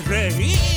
reír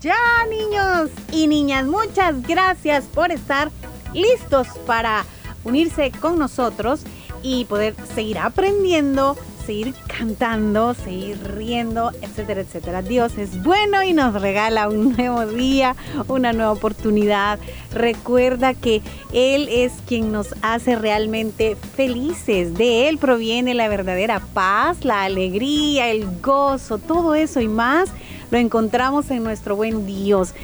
ya, niños y niñas. Muchas gracias por estar listos para unirse con nosotros y poder seguir aprendiendo, seguir cantando, seguir riendo, etcétera, etcétera. Dios es bueno y nos regala un nuevo día, una nueva oportunidad. Recuerda que Él es quien nos hace realmente felices. De Él proviene la verdadera paz, la alegría, el gozo, todo eso y más lo encontramos en nuestro buen Dios.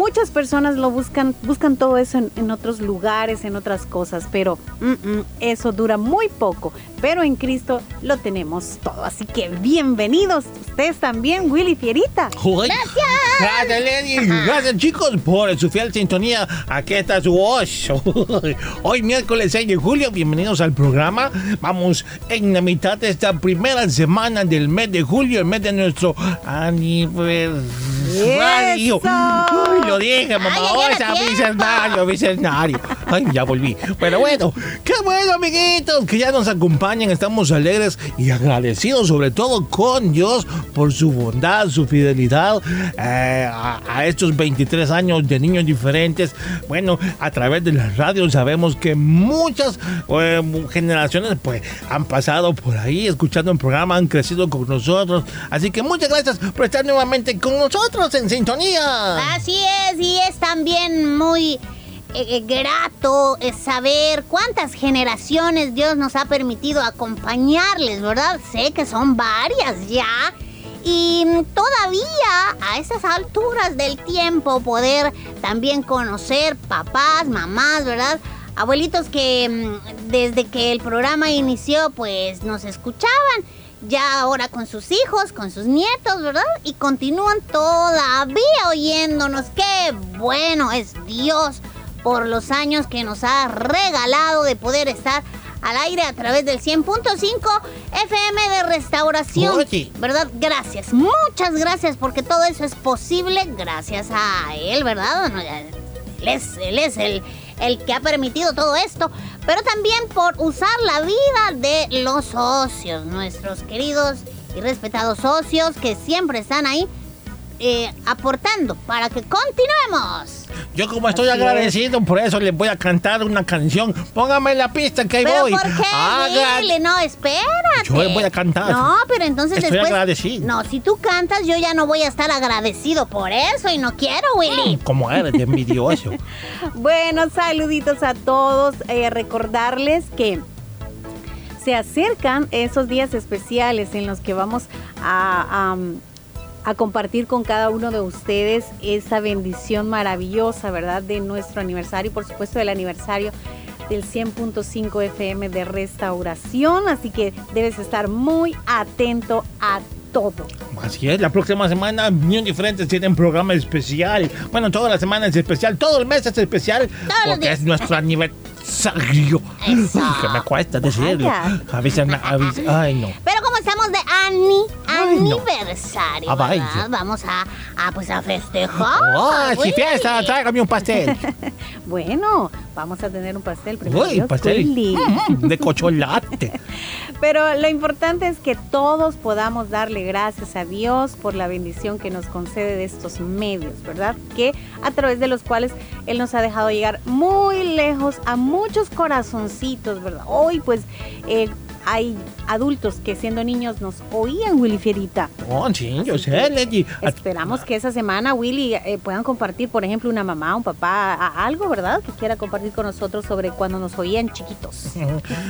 Muchas personas lo buscan, buscan todo eso en, en otros lugares, en otras cosas, pero mm, mm, eso dura muy poco. Pero en Cristo lo tenemos todo. Así que bienvenidos ustedes también, Willy Fierita. Gracias. Gracias, Lady. Gracias, chicos, por su fiel sintonía. Aquí está su voz. Hoy, miércoles 6 de julio, bienvenidos al programa. Vamos en la mitad de esta primera semana del mes de julio, el mes de nuestro aniversario. ¡Eso! Uy, lo dije, mamá. Ay, Hoy era tiempo. bicentenario, bicentenario. Ay, ya volví. Pero bueno, qué bueno, amiguitos, que ya nos acompañan. Estamos alegres y agradecidos, sobre todo con Dios, por su bondad, su fidelidad eh, a, estos 23 años de niños diferentes. Bueno, a través de la radio sabemos que muchas eh, generaciones pues han pasado por ahí escuchando el programa, han crecido con nosotros. Así que muchas gracias por estar nuevamente con nosotros en sintonía. Así es, y es también muy eh, eh, grato saber cuántas generaciones Dios nos ha permitido acompañarles, ¿verdad? Sé que son varias ya. Y mm, todavía a esas alturas del tiempo poder también conocer papás, mamás, ¿verdad? Abuelitos que mm, desde que el programa inició pues nos escuchaban ya ahora con sus hijos, con sus nietos, ¿verdad? Y continúan todavía oyéndonos. Qué bueno es Dios por los años que nos ha regalado de poder estar al aire a través del 100.5 FM de Restauración. Oye. ¿Verdad? Gracias. Muchas gracias porque todo eso es posible gracias a él, ¿verdad? Es, él es el, el que ha permitido todo esto, pero también por usar la vida de los socios, nuestros queridos y respetados socios que siempre están ahí eh, aportando para que continuemos. Yo como estoy Así es. agradecido, por eso les voy a cantar una canción. Póngame la pista que ahí ¿Pero voy. por qué, Willy? No, espérate. Yo voy a cantar. No, pero entonces Estoy después... agradecido. No, si tú cantas, yo ya no voy a estar agradecido por eso y no quiero, Willy. Como eres de envidioso. Bueno, saluditos a todos. Eh, recordarles que se acercan esos días especiales en los que vamos a, a- a compartir con cada uno de ustedes esa bendición maravillosa, ¿verdad? De nuestro aniversario y por supuesto del aniversario del 100.5 FM de restauración, así que debes estar muy atento a todo. Así es, la próxima semana Niños Diferentes tienen programa especial. Bueno, toda la semana es especial, todo el mes es especial porque es nuestro aniversario. Eso. Uy, que me cuesta decirlo. Vaya. Avísame, avis- Ay, no. Estamos de ani, Ay, no. aniversario, Ah, vaya. ¿verdad? Vamos a, a, pues a festejar. ¡Ah, si Willy. fiesta! Tráigame un pastel. Bueno, vamos a tener un pastel primero. Uy, Dios, pastel mm, de cocholate. Pero lo importante es que todos podamos darle gracias a Dios por la bendición que nos concede de estos medios, ¿verdad? Que a través de los cuales Él nos ha dejado llegar muy lejos a muchos corazoncitos, ¿verdad? Hoy pues eh, hay adultos que siendo niños nos oían, Willy Fierita. Oh, sí, yo sé, Lady. Esperamos que esa semana, Willy, eh, puedan compartir, por ejemplo, una mamá, un papá, a- algo, ¿verdad? Que quiera compartir con nosotros sobre cuando nos oían chiquitos.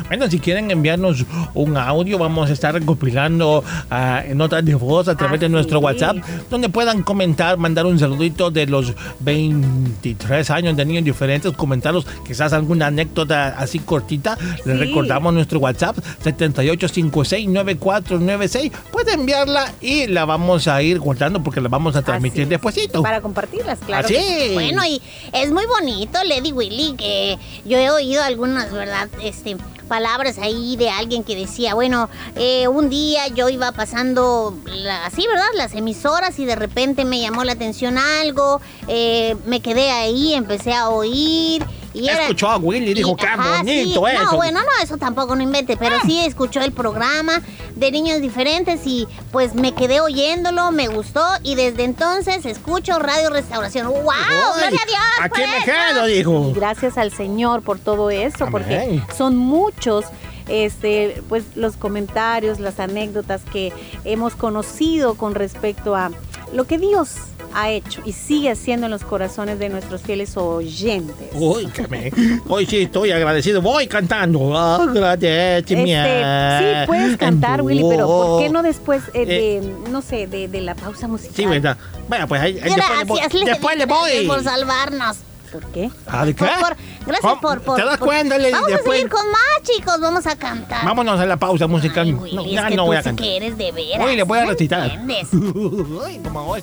Bueno, si quieren enviarnos un audio, vamos a estar recopilando ah, notas de voz a través de nuestro es. WhatsApp, donde puedan comentar, mandar un saludito de los 23 años de niños diferentes, comentarlos quizás alguna anécdota así cortita. Les Sí. recordamos nuestro WhatsApp 78569496. Puede enviarla y la vamos a ir guardando porque la vamos a transmitir despuesito. Para compartirlas, claro. Así. que. Bueno, y es muy bonito, Lady Willy, que yo he oído algunas, ¿verdad? Este, palabras ahí de alguien que decía, bueno, eh, un día yo iba pasando la- así, ¿verdad? Las emisoras y de repente me llamó la atención algo, eh, me quedé ahí, empecé a oír. Y era, Escuchó a Willy y dijo, qué ajá, bonito sí. eso. No, bueno, no, eso tampoco no invente, pero sí escuchó el programa de niños diferentes y pues me quedé oyéndolo, me gustó y desde entonces escucho Radio Restauración. ¡Wow! ¡Gloria a Dios! Aquí me quedo, dijo. Y gracias al Señor por todo eso, porque son muchos este, pues, los comentarios, las anécdotas que hemos conocido con respecto a lo que Dios ha hecho y sigue haciendo en los corazones de nuestros fieles oyentes. Uy, que me... Hoy sí estoy agradecido. Voy cantando. Agradecimiento. Este, sí, puedes cantar, Willy, pero ¿por qué no después eh, Eh. de, no sé, de, de la pausa musical? Sí, verdad. Bueno, pues ahí, ahí después le. Gracias, Después le gracias voy. por salvarnos. ¿Por qué? Ah, ¿de qué? Por- por- gracias por, por- ¿Te das cuenta, Lady? Vamos Después- a seguir con más, chicos. Vamos a cantar. Vámonos a la pausa musical. Ay, Willy, no, es ya que no tú voy a sí cantar. que eres de veras. Uy, le voy a ¿no recitar. entiendes? Uy, como.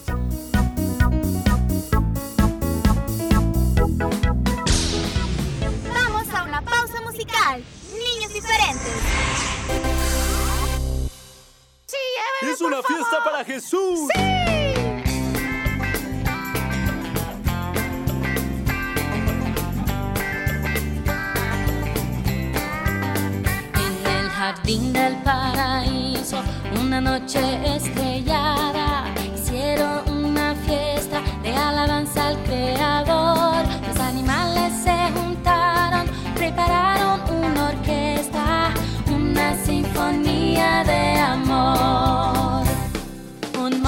Niños diferentes. Es una fiesta para Jesús. En el jardín del paraíso, una noche estrellada, hicieron una fiesta de alabanza al Creador. De amor. Un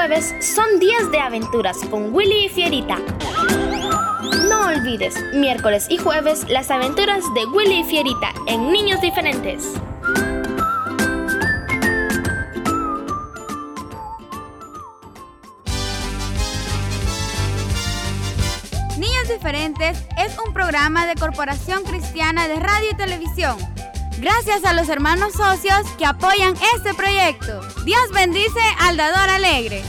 jueves son días de aventuras con Willy y Fierita. No olvides, miércoles y jueves, las aventuras de Willy y Fierita en Niños Diferentes. Niños Diferentes es un programa de Corporación Cristiana de Radio y Televisión. Gracias a los hermanos socios que apoyan este proyecto. Dios bendice al dador alegre.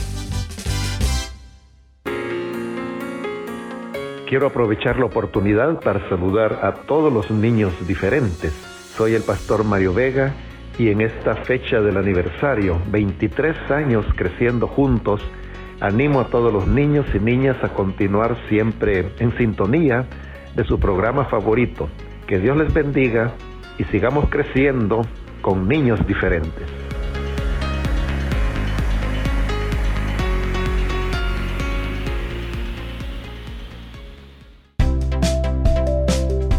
Quiero aprovechar la oportunidad para saludar a todos los niños diferentes. Soy el pastor Mario Vega y en esta fecha del aniversario, 23 años creciendo juntos, animo a todos los niños y niñas a continuar siempre en sintonía de su programa favorito. Que Dios les bendiga y sigamos creciendo con niños diferentes.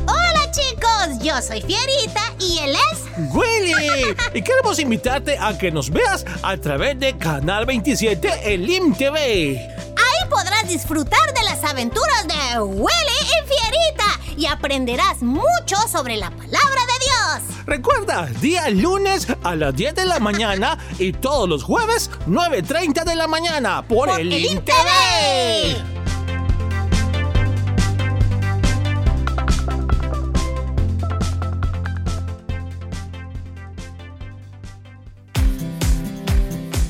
Hola chicos, yo soy Fierita y él es... Willy, y queremos invitarte a que nos veas a través de Canal 27 en LIM TV. Ahí podrás disfrutar de las aventuras de Willy y Fierita y aprenderás mucho sobre la palabra. Recuerda, día lunes a las 10 de la mañana y todos los jueves 9.30 de la mañana por, el LIM TV.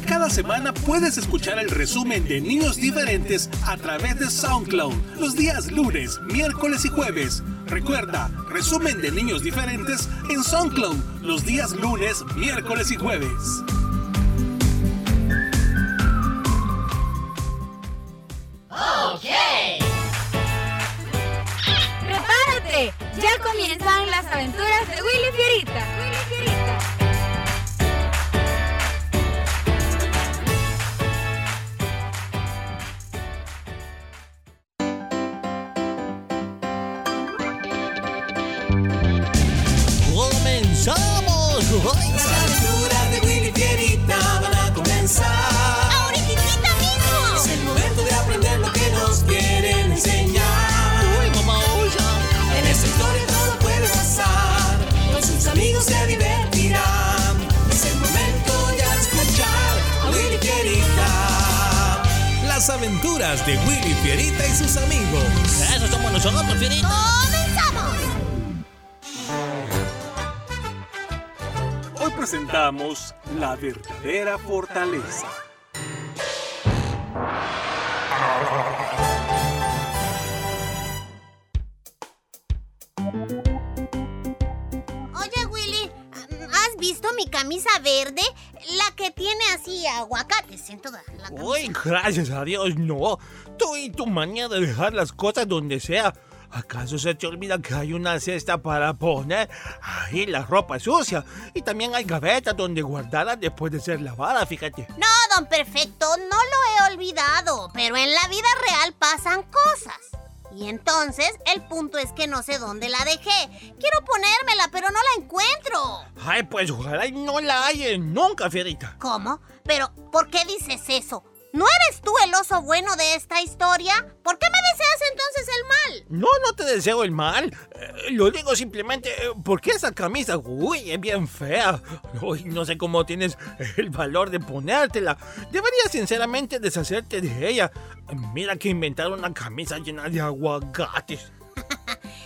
Cada semana puedes escuchar el resumen de Niños Diferentes a través de SoundCloud los días lunes, miércoles y jueves. Recuerda, resumen de Niños Diferentes en SoundCloud los días lunes, miércoles y jueves. ¡Prepárate! Ya comienzan las aventuras de. Willy Fierita. Aventuras de Willy Fierita y sus amigos. Eso somos nosotros, Fierita. ¡Comenzamos! Hoy presentamos La verdadera fortaleza. Oye Willy, ¿has visto mi camisa verde? La que tiene así aguacates en toda la camisa. Uy, gracias a Dios, no. Tú y tu manía de dejar las cosas donde sea. ¿Acaso se te olvida que hay una cesta para poner ahí la ropa sucia? Y también hay gavetas donde guardarla después de ser lavada, fíjate. No, don Perfecto, no lo he olvidado, pero en la vida real pasan cosas. Y entonces el punto es que no sé dónde la dejé. Quiero ponérmela, pero no la encuentro. Ay, pues ojalá y no la haya nunca, Fierita. ¿Cómo? Pero, ¿por qué dices eso? ¿No eres tú el oso bueno de esta historia? ¿Por qué me deseas entonces el mal? No, no te deseo el mal. Eh, lo digo simplemente eh, porque esa camisa, uy, es bien fea. Uy, no sé cómo tienes el valor de ponértela. Deberías sinceramente deshacerte de ella. Mira que inventaron una camisa llena de aguacates.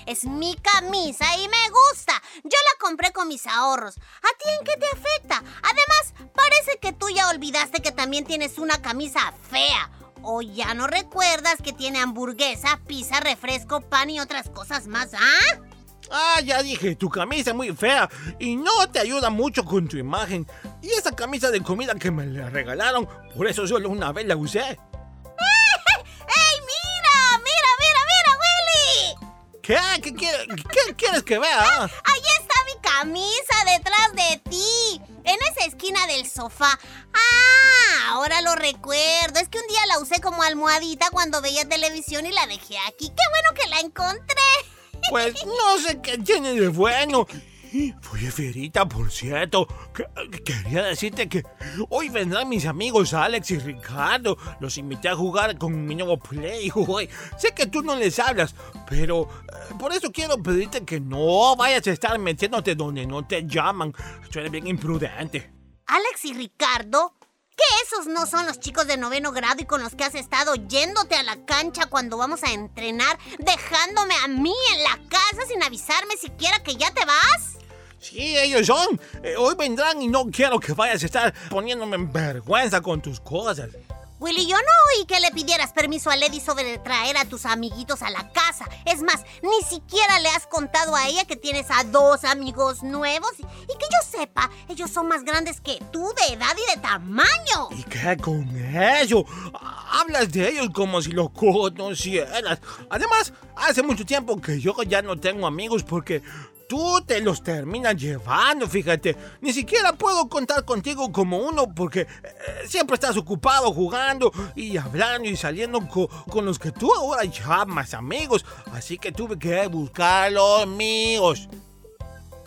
Es mi camisa y me gusta. Yo la compré con mis ahorros. ¿A ti en qué te afecta? Además, parece que tú ya olvidaste que también tienes una camisa fea. ¿O ya no recuerdas que tiene hamburguesa, pizza, refresco, pan y otras cosas más, ah? Ah, ya dije, tu camisa es muy fea y no te ayuda mucho con tu imagen. Y esa camisa de comida que me la regalaron, por eso solo una vez la usé. ¿Qué? ¿Qué, quieres- qué quieres que vea? Ahí está mi camisa detrás de ti. en esa esquina del sofá. Ah, ahora lo recuerdo. Es que un día la usé como almohadita cuando veía televisión y la dejé aquí. Qué bueno que la encontré. Pues no sé qué tiene de bueno. Oye, Fierita, por cierto, que- quería decirte que hoy vendrán mis amigos Alex y Ricardo. Los invité a jugar con mi nuevo Play. Sé que tú no les hablas, pero eh, por eso quiero pedirte que no vayas a estar metiéndote donde no te llaman. Tú eres bien imprudente. Alex y Ricardo. ¿Que esos no son los chicos de noveno grado y con los que has estado yéndote a la cancha cuando vamos a entrenar, dejándome a mí en la casa sin avisarme siquiera que ya te vas? Sí, ellos son. Eh, hoy vendrán y no quiero que vayas a estar poniéndome en vergüenza con tus cosas. Willy, yo no oí que le pidieras permiso a Lady sobre traer a tus amiguitos a la casa. Es más, ni siquiera le has contado a ella que tienes a dos amigos nuevos y, que yo sepa, ellos son más grandes que tú de edad y de tamaño. ¿Y qué con eso? Hablas de ellos como si los conocieras. Además, hace mucho tiempo que yo ya no tengo amigos porque tú te los terminas llevando, fíjate. Ni siquiera puedo contar contigo como uno porque eh, siempre estás ocupado jugando y hablando y saliendo co- con los que tú ahora llamas amigos. Así que tuve que buscar los amigos.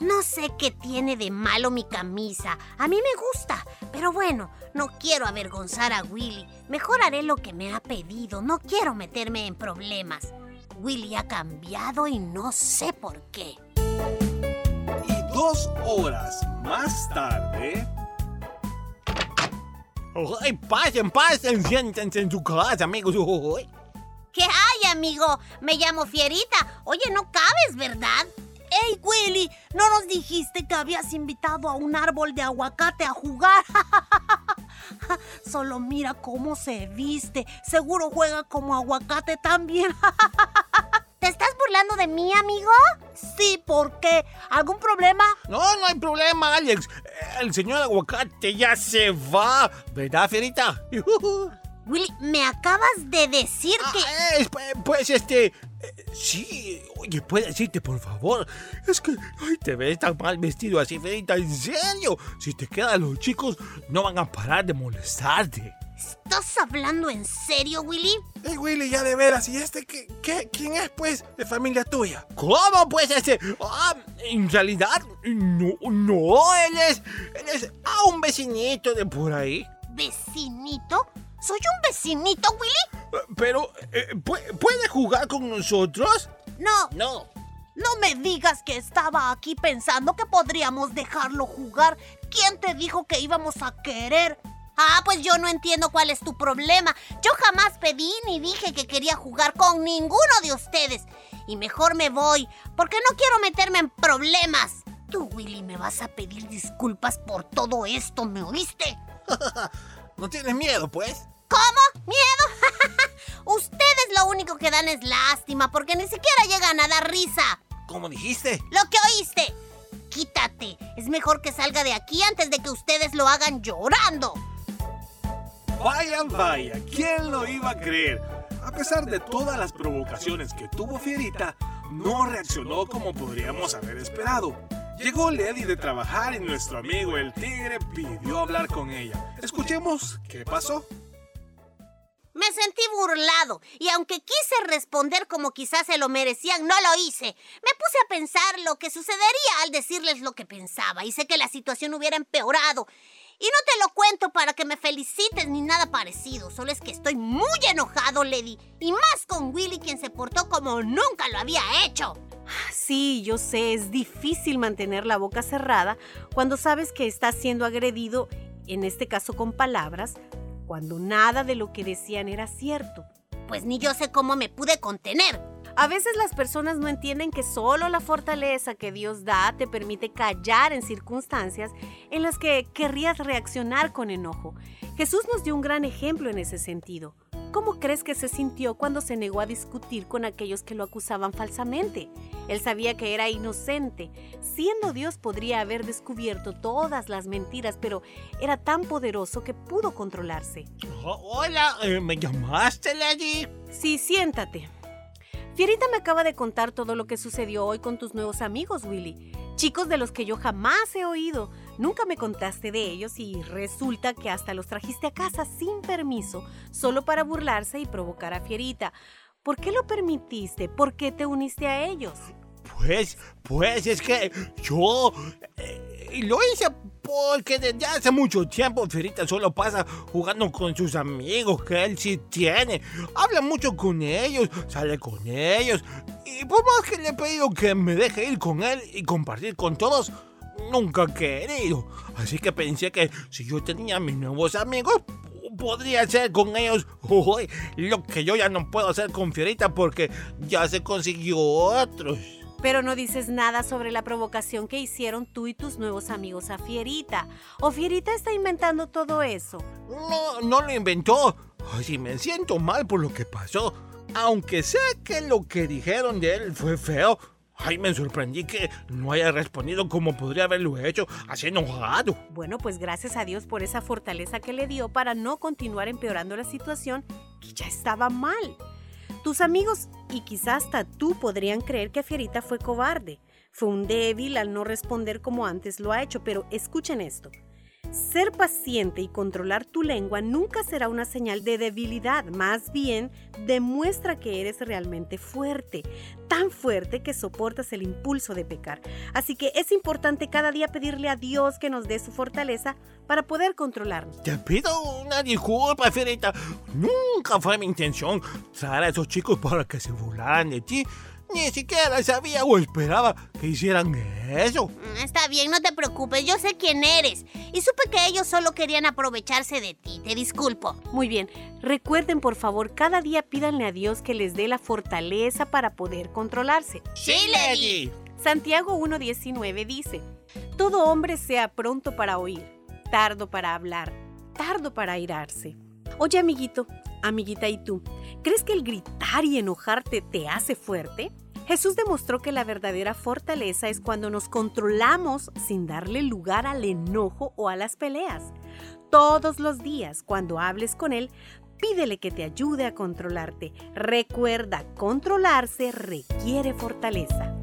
No sé qué tiene de malo mi camisa. A mí me gusta. Pero bueno, no quiero avergonzar a Willy. Mejor haré lo que me ha pedido. No quiero meterme en problemas. Willy ha cambiado y no sé por qué. Y dos horas más tarde... Ay, pasen, pasen, siéntense en su casa, amigos. ¿Qué hay, amigo? Me llamo Fierita. Oye, no cabes, ¿verdad? ¡Ey, Willy! ¿No nos dijiste que habías invitado a un árbol de aguacate a jugar? Solo mira cómo se viste. Seguro juega como aguacate también. ¿Te estás burlando de mí, amigo? Sí, ¿por qué? ¿Algún problema? No, no hay problema, Alex. El señor aguacate ya se va. ¿Verdad, Fierita? Willy, me acabas de decir que... Ah, es- pues este... eh, Sí, oye, ¿puedes decirte por favor? Es que ay, te ves tan mal vestido así, Fierita, en serio. Si te quedan los chicos, no van a parar de molestarte. ¿Estás hablando en serio, Willy? Ey, Willy, ya de veras, ¿y este qué, qué- quién es, pues, de familia tuya? ¿Cómo pues este? Ah, en realidad, no, no, él es, él es ah, un vecinito de por ahí. ¿Vecinito? ¿Soy un vecinito, Willy? Pero, eh, ¿pu- ¿puede jugar con nosotros? No, No. no me digas que estaba aquí pensando que podríamos dejarlo jugar. ¿Quién te dijo que íbamos a querer? Ah, pues yo no entiendo cuál es tu problema. Yo jamás pedí ni dije que quería jugar con ninguno de ustedes. Y mejor me voy, porque no quiero meterme en problemas. Tú, Willy, me vas a pedir disculpas por todo esto, ¿me oíste? ¿No tienes miedo, pues? ¿Cómo? ¿Miedo? Ustedes lo único que dan es lástima, porque ni siquiera llegan a dar risa. ¿Cómo dijiste? Lo que oíste. Quítate. Es mejor que salga de aquí antes de que ustedes lo hagan llorando. Vaya, vaya, ¿quién lo iba a creer? A pesar de todas las provocaciones que tuvo Fierita, no reaccionó como podríamos haber esperado. Llegó Lady de trabajar y nuestro amigo el tigre pidió hablar con ella. Escuchemos qué pasó. Me sentí burlado y aunque quise responder como quizás se lo merecían, no lo hice. Me puse a pensar lo que sucedería al decirles lo que pensaba y sé que la situación hubiera empeorado. Y no te lo cuento para que me felicites ni nada parecido, solo es que estoy muy enojado, Lady, y más con Willy quien se portó como nunca lo había hecho. Sí, yo sé, es difícil mantener la boca cerrada cuando sabes que estás siendo agredido, en este caso con palabras, cuando nada de lo que decían era cierto. Pues ni yo sé cómo me pude contener. A veces las personas no entienden que solo la fortaleza que Dios da te permite callar en circunstancias en las que querrías reaccionar con enojo. Jesús nos dio un gran ejemplo en ese sentido. ¿Cómo crees que se sintió cuando se negó a discutir con aquellos que lo acusaban falsamente? Él sabía que era inocente. Siendo Dios podría haber descubierto todas las mentiras, pero era tan poderoso que pudo controlarse. Oh, hola, eh, ¿me llamaste, Lady? Sí, siéntate. Fierita me acaba de contar todo lo que sucedió hoy con tus nuevos amigos, Willy. Chicos de los que yo jamás he oído. Nunca me contaste de ellos y resulta que hasta los trajiste a casa sin permiso, solo para burlarse y provocar a Fierita. ¿Por qué lo permitiste? ¿Por qué te uniste a ellos? Pues, pues es que yo eh, lo hice porque desde hace mucho tiempo Fierita solo pasa jugando con sus amigos que él sí tiene. Habla mucho con ellos, sale con ellos. Y por más que le he pedido que me deje ir con él y compartir con todos, nunca ha querido. Así que pensé que si yo tenía mis nuevos amigos, podría hacer con ellos uy, lo que yo ya no puedo hacer con Fierita porque ya se consiguió otros. Pero no dices nada sobre la provocación que hicieron tú y tus nuevos amigos a Fierita. ¿O Fierita está inventando todo eso? No, no lo inventó. Ay, sí, me siento mal por lo que pasó. Aunque sé que lo que dijeron de él fue feo. Ay, me sorprendí que no haya respondido como podría haberlo hecho, así enojado. Bueno, pues gracias a Dios por esa fortaleza que le dio para no continuar empeorando la situación que ya estaba mal. Tus amigos y quizás hasta tú podrían creer que Fierita fue cobarde. Fue un débil al no responder como antes lo ha hecho, pero escuchen esto. Ser paciente y controlar tu lengua nunca será una señal de debilidad, más bien demuestra que eres realmente fuerte, tan fuerte que soportas el impulso de pecar. Así que es importante cada día pedirle a Dios que nos dé su fortaleza para poder controlarnos. Te pido una disculpa, Fierita. Nunca fue mi intención traer a esos chicos para que se burlaran de ti. Ni siquiera sabía o esperaba que hicieran eso. Mm, Está bien, no te preocupes, yo sé quién eres. Y supe que ellos solo querían aprovecharse de ti, te disculpo. Muy bien, recuerden por favor, cada día pídanle a Dios que les dé la fortaleza para poder controlarse. Sí, Lady. Santiago 1.19 dice, Todo hombre sea pronto para oír, tardo para hablar, tardo para airarse. Oye, amiguito, amiguita, ¿y tú? ¿Crees que el gritar y enojarte te hace fuerte? Jesús demostró que la verdadera fortaleza es cuando nos controlamos sin darle lugar al enojo o a las peleas. Todos los días, cuando hables con Él, pídele que te ayude a controlarte. Recuerda, controlarse requiere fortaleza.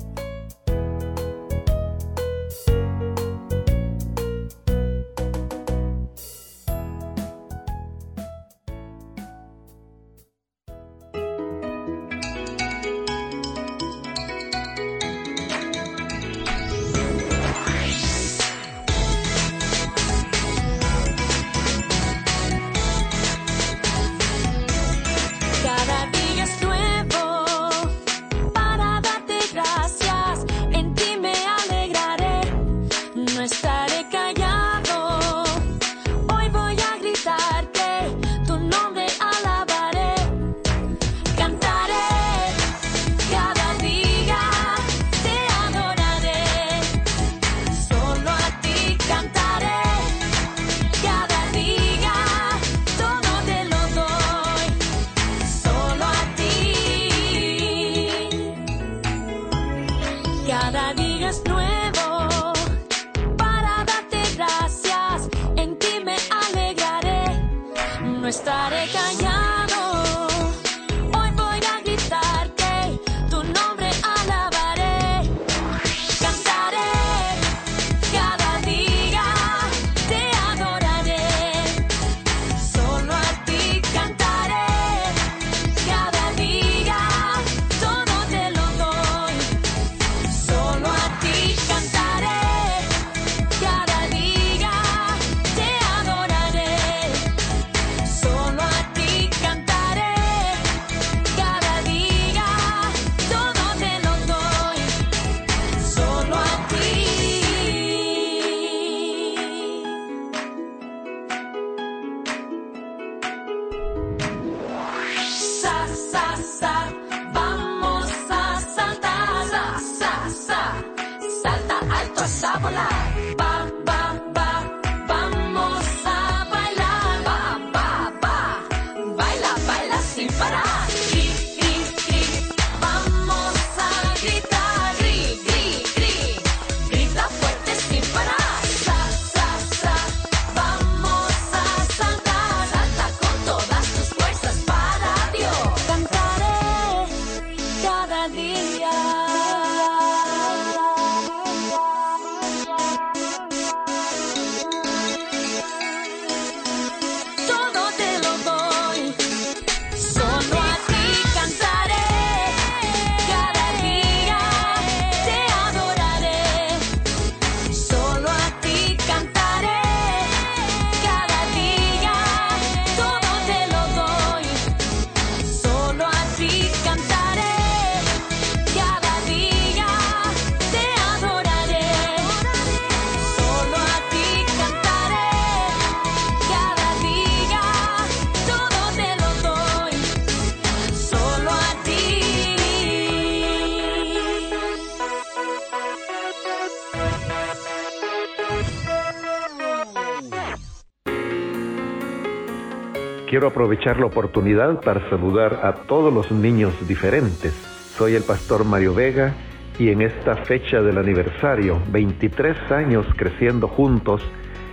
Quiero aprovechar la oportunidad para saludar a todos los niños diferentes. Soy el pastor Mario Vega y en esta fecha del aniversario, 23 años creciendo juntos,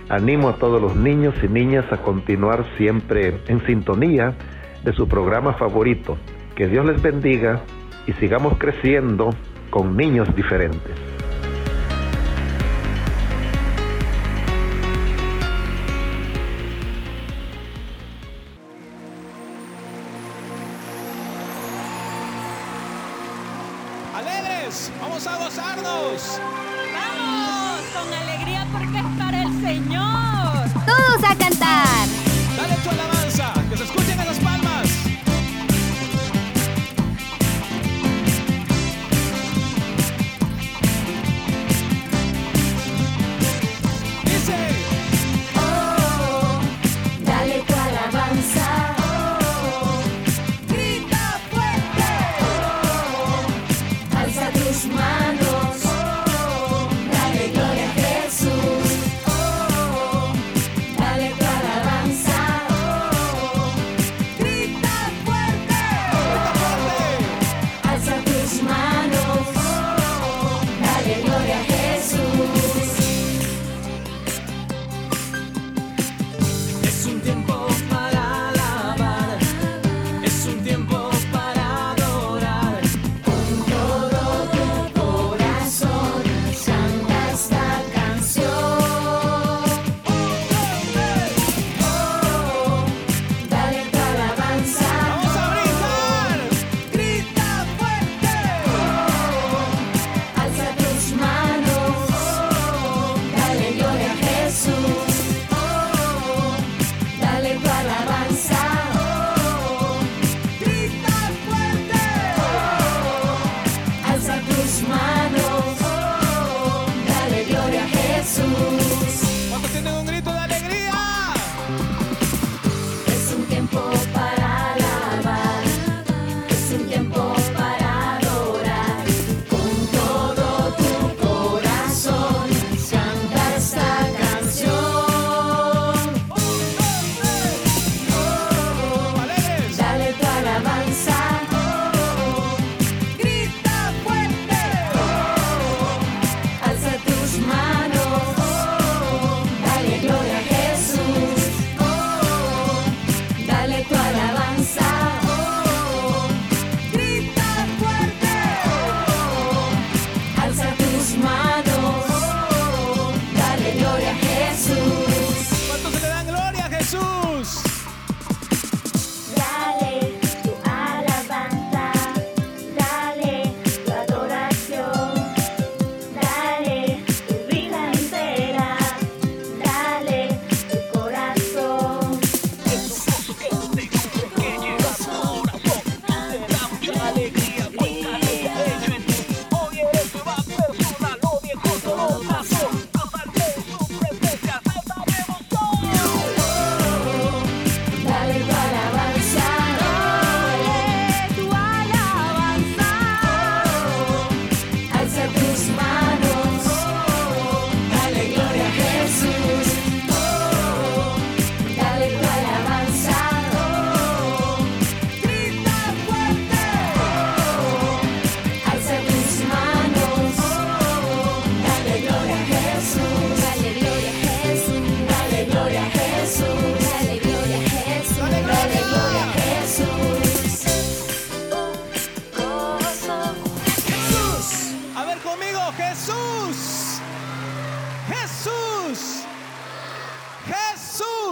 animo a todos los niños y niñas a continuar siempre en sintonía de su programa favorito. Que Dios les bendiga y sigamos creciendo con niños diferentes.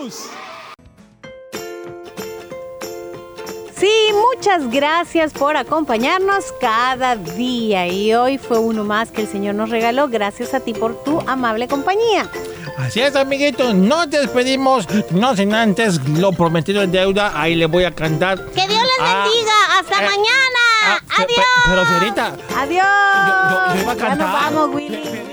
Jesús. Sí, muchas gracias por acompañarnos cada día. Y hoy fue uno más que el Señor nos regaló. Gracias a ti por tu amable compañía. Así es, amiguitos, nos despedimos, no sin antes lo prometido en deuda, ahí le voy a cantar. Que Dios les Ah, bendiga. Hasta eh, mañana. ah, Adiós. Pero, Fierita, Adiós. yo- yo iba a Ya nos cantar. vamos, Willy.